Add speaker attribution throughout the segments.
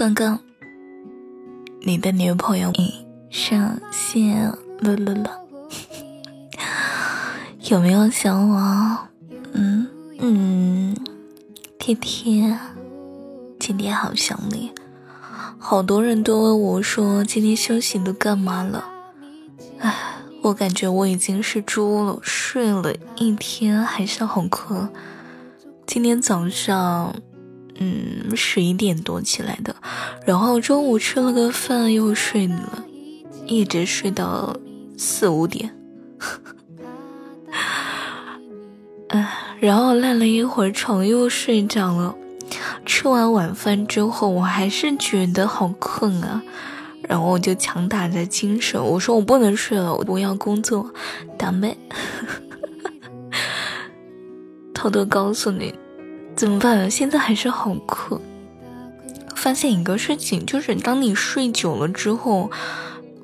Speaker 1: 刚刚，你的女朋友上线了了了，有没有想我？嗯嗯，天天，今天好想你。好多人都问我说今天休息都干嘛了？唉，我感觉我已经是猪了，睡了一天还是好困。今天早上。嗯，十一点多起来的，然后中午吃了个饭又睡了，一直睡到四五点。哎，然后赖了一会儿床又睡着了。吃完晚饭之后，我还是觉得好困啊，然后我就强打着精神，我说我不能睡了，我要工作，打妹。偷偷告诉你。怎么办？现在还是好困。发现一个事情，就是当你睡久了之后，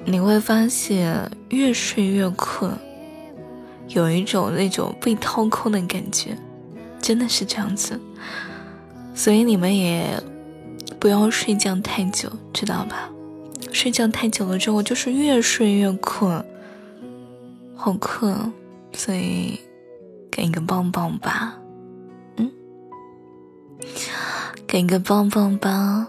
Speaker 1: 你会发现越睡越困，有一种那种被掏空的感觉，真的是这样子。所以你们也不要睡觉太久，知道吧？睡觉太久了之后，就是越睡越困，好困，所以给一个抱抱吧。给个棒棒吧。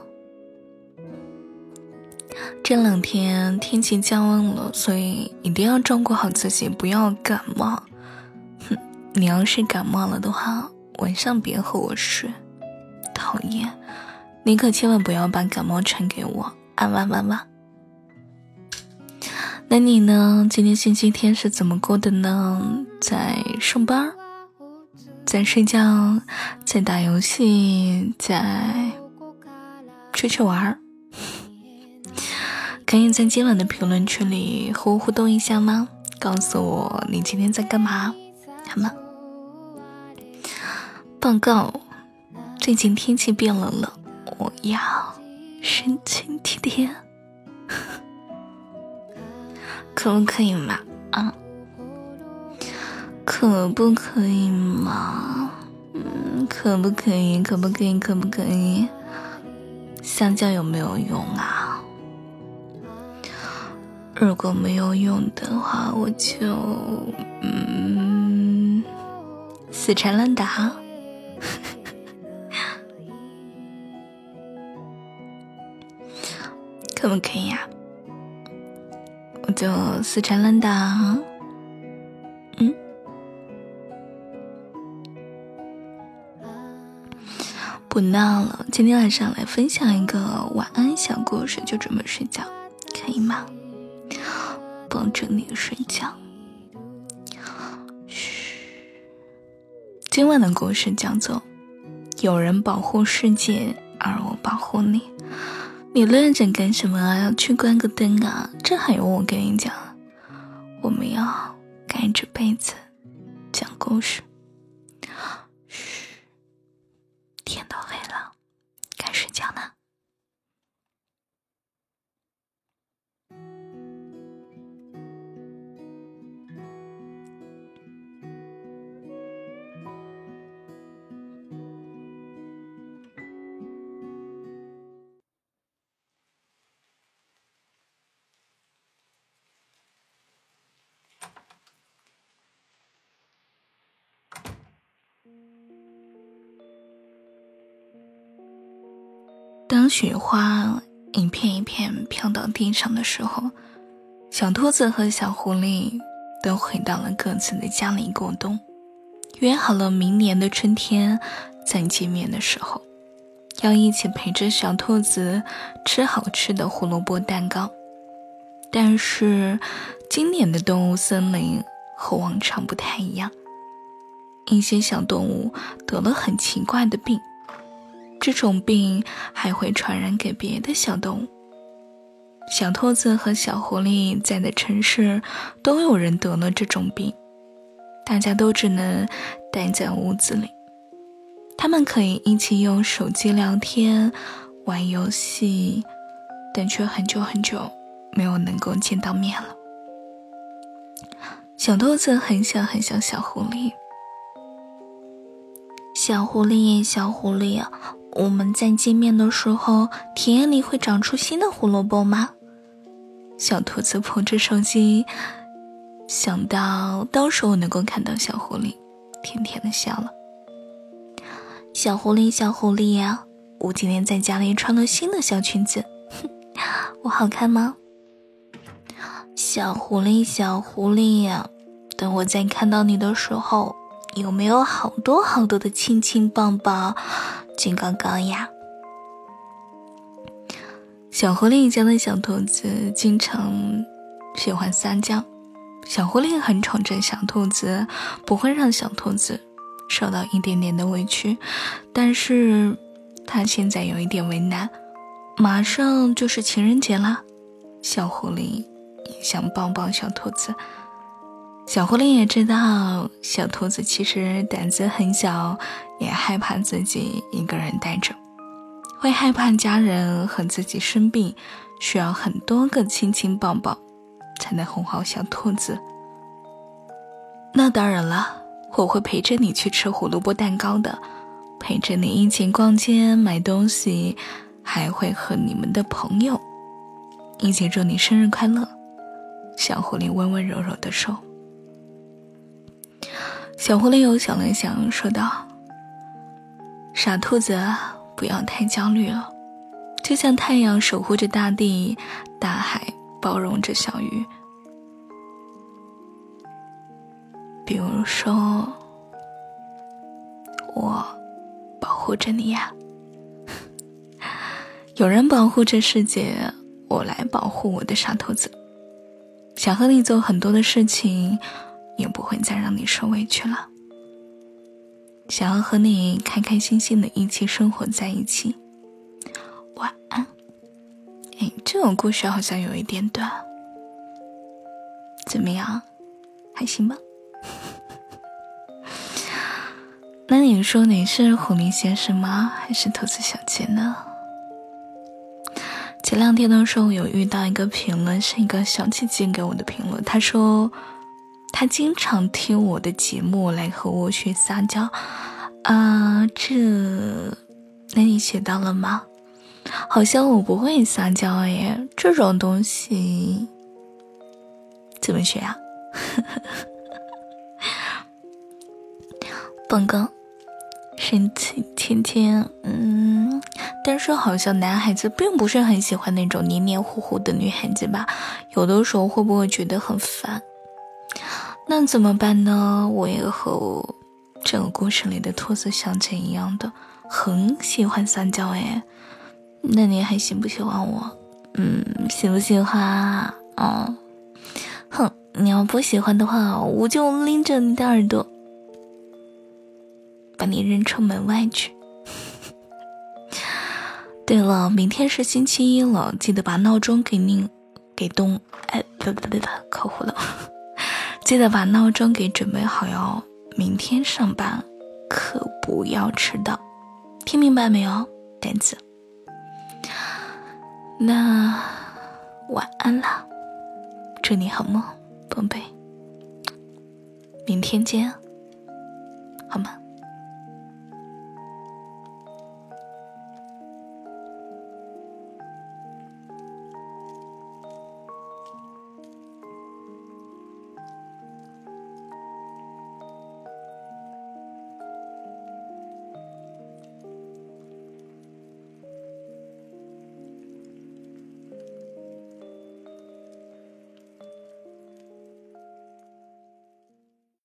Speaker 1: 这两天天气降温了，所以一定要照顾好自己，不要感冒。哼，你要是感冒了的话，晚上别和我睡，讨厌！你可千万不要把感冒传给我。啊哇哇哇！那你呢？今天星期天是怎么过的呢？在上班？在睡觉，在打游戏，在出去玩儿，可以在今晚的评论区里和我互动一下吗？告诉我你今天在干嘛，好吗？报告，最近天气变冷了，我要深情体贴，可不可以嘛？啊？可不可以嘛？嗯，可不可以？可不可以？可不可以？香蕉有没有用啊？如果没有用的话，我就嗯死缠烂打。可不可以呀？我就死缠烂打。不闹了，今天晚上来分享一个晚安小故事，就准备睡觉，可以吗？抱着你睡觉。嘘，今晚的故事叫做《有人保护世界，而我保护你》。你愣着干什么啊？要去关个灯啊？这还用我跟你讲？我们要盖着被子讲故事。这样呢？当雪花一片一片飘到地上的时候，小兔子和小狐狸都回到了各自的家里过冬，约好了明年的春天再见面的时候，要一起陪着小兔子吃好吃的胡萝卜蛋糕。但是，今年的动物森林和往常不太一样，一些小动物得了很奇怪的病。这种病还会传染给别的小动物。小兔子和小狐狸在的城市都有人得了这种病，大家都只能待在屋子里。他们可以一起用手机聊天、玩游戏，但却很久很久没有能够见到面了。小兔子很想很想小狐狸，小狐狸，小狐狸。我们在见面的时候，田野里会长出新的胡萝卜吗？小兔子捧着手机，想到到时候能够看到小狐狸，甜甜的笑了。小狐狸，小狐狸呀，我今天在家里穿了新的小裙子，我好看吗？小狐狸，小狐狸呀，等我再看到你的时候，有没有好多好多的亲亲抱抱、举高高呀？小狐狸家的小兔子经常喜欢撒娇，小狐狸很宠着小兔子，不会让小兔子受到一点点的委屈，但是它现在有一点为难，马上就是情人节了，小狐狸。想抱抱小兔子，小狐狸也知道小兔子其实胆子很小，也害怕自己一个人待着，会害怕家人和自己生病，需要很多个亲亲抱抱才能哄好小兔子。那当然了，我会陪着你去吃胡萝卜蛋糕的，陪着你一起逛街买东西，还会和你们的朋友一起祝你生日快乐。小狐狸温温柔柔的说：“小狐狸又想了想，说道：‘傻兔子，不要太焦虑了。就像太阳守护着大地，大海包容着小鱼。比如说，我保护着你呀。有人保护这世界，我来保护我的傻兔子。’”想和你做很多的事情，也不会再让你受委屈了。想要和你开开心心的一起生活在一起。晚安。哎，这种故事好像有一点短，怎么样？还行吧。那你说你是虎明先生吗？还是兔子小姐呢？前两天的时候有遇到一个评论，是一个小姐姐给我的评论。她说，他经常听我的节目来和我学撒娇。啊，这，那你学到了吗？好像我不会撒娇耶，这种东西怎么学啊？本哥，身体天天，嗯。但是好像男孩子并不是很喜欢那种黏黏糊糊的女孩子吧？有的时候会不会觉得很烦？那怎么办呢？我也和我这个故事里的兔子小姐一样的，很喜欢撒娇哎。那你还喜不喜欢我？嗯，喜不喜欢啊？嗯，哼，你要不喜欢的话，我就拎着你的耳朵，把你扔出门外去。对了，明天是星期一了，记得把闹钟给拧，给动。哎，不不不不，口糊了。记得把闹钟给准备好哟，明天上班可不要迟到，听明白没有，呆子？那晚安啦，祝你好梦，宝贝。明天见，好吗？